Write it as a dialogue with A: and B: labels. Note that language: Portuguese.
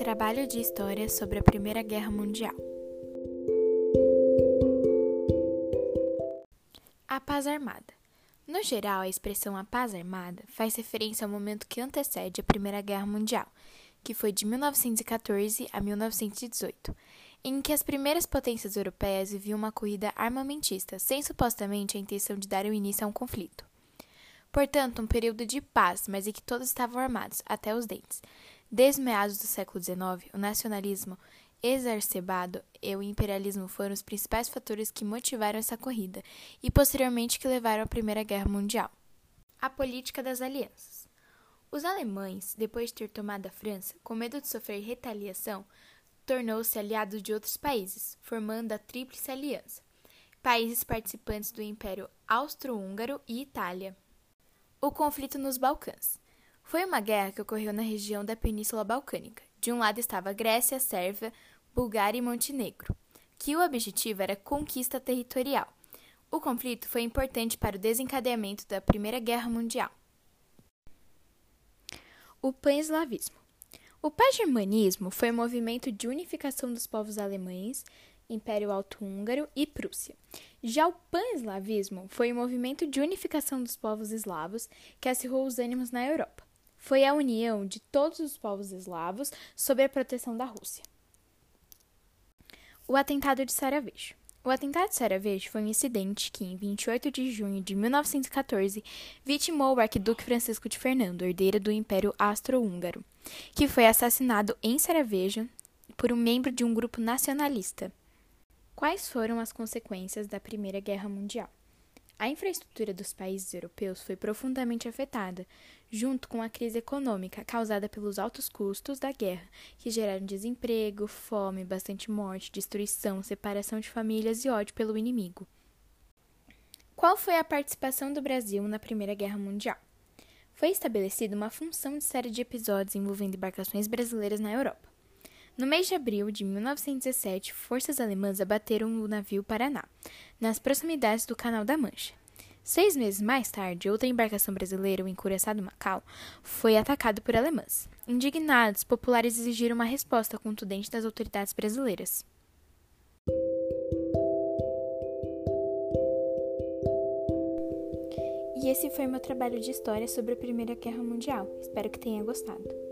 A: trabalho de história sobre a Primeira Guerra Mundial. A paz armada. No geral, a expressão a paz armada faz referência ao momento que antecede a Primeira Guerra Mundial, que foi de 1914 a 1918, em que as primeiras potências europeias viviam uma corrida armamentista, sem supostamente a intenção de dar o início a um conflito. Portanto, um período de paz, mas em que todos estavam armados, até os dentes. Desde meados do século XIX, o nacionalismo exacerbado e o imperialismo foram os principais fatores que motivaram essa corrida e posteriormente que levaram à Primeira Guerra Mundial. A política das alianças. Os alemães, depois de ter tomado a França, com medo de sofrer retaliação, tornou-se aliado de outros países, formando a Tríplice Aliança, países participantes do Império Austro-Húngaro e Itália. O conflito nos Balcãs. Foi uma guerra que ocorreu na região da Península Balcânica. De um lado estava Grécia, Sérvia, Bulgária e Montenegro, que o objetivo era conquista territorial. O conflito foi importante para o desencadeamento da Primeira Guerra Mundial. O pan-eslavismo. O pan-germanismo foi um movimento de unificação dos povos alemães, Império Alto-Húngaro e Prússia. Já o pan-eslavismo foi um movimento de unificação dos povos eslavos que acirrou os ânimos na Europa. Foi a união de todos os povos eslavos sob a proteção da Rússia. O atentado de Sarajevo. O atentado de Sarajevo foi um incidente que, em 28 de junho de 1914, vitimou o arquiduque Francisco de Fernando, herdeiro do Império Austro-Húngaro, que foi assassinado em Sarajevo por um membro de um grupo nacionalista. Quais foram as consequências da Primeira Guerra Mundial? A infraestrutura dos países europeus foi profundamente afetada, junto com a crise econômica causada pelos altos custos da guerra, que geraram desemprego, fome, bastante morte, destruição, separação de famílias e ódio pelo inimigo. Qual foi a participação do Brasil na Primeira Guerra Mundial? Foi estabelecida uma função de série de episódios envolvendo embarcações brasileiras na Europa. No mês de abril de 1917, forças alemãs abateram o navio Paraná, nas proximidades do Canal da Mancha. Seis meses mais tarde, outra embarcação brasileira, o Encouraçado Macau, foi atacado por alemãs. Indignados, populares exigiram uma resposta contundente das autoridades brasileiras. E esse foi meu trabalho de história sobre a Primeira Guerra Mundial. Espero que tenha gostado.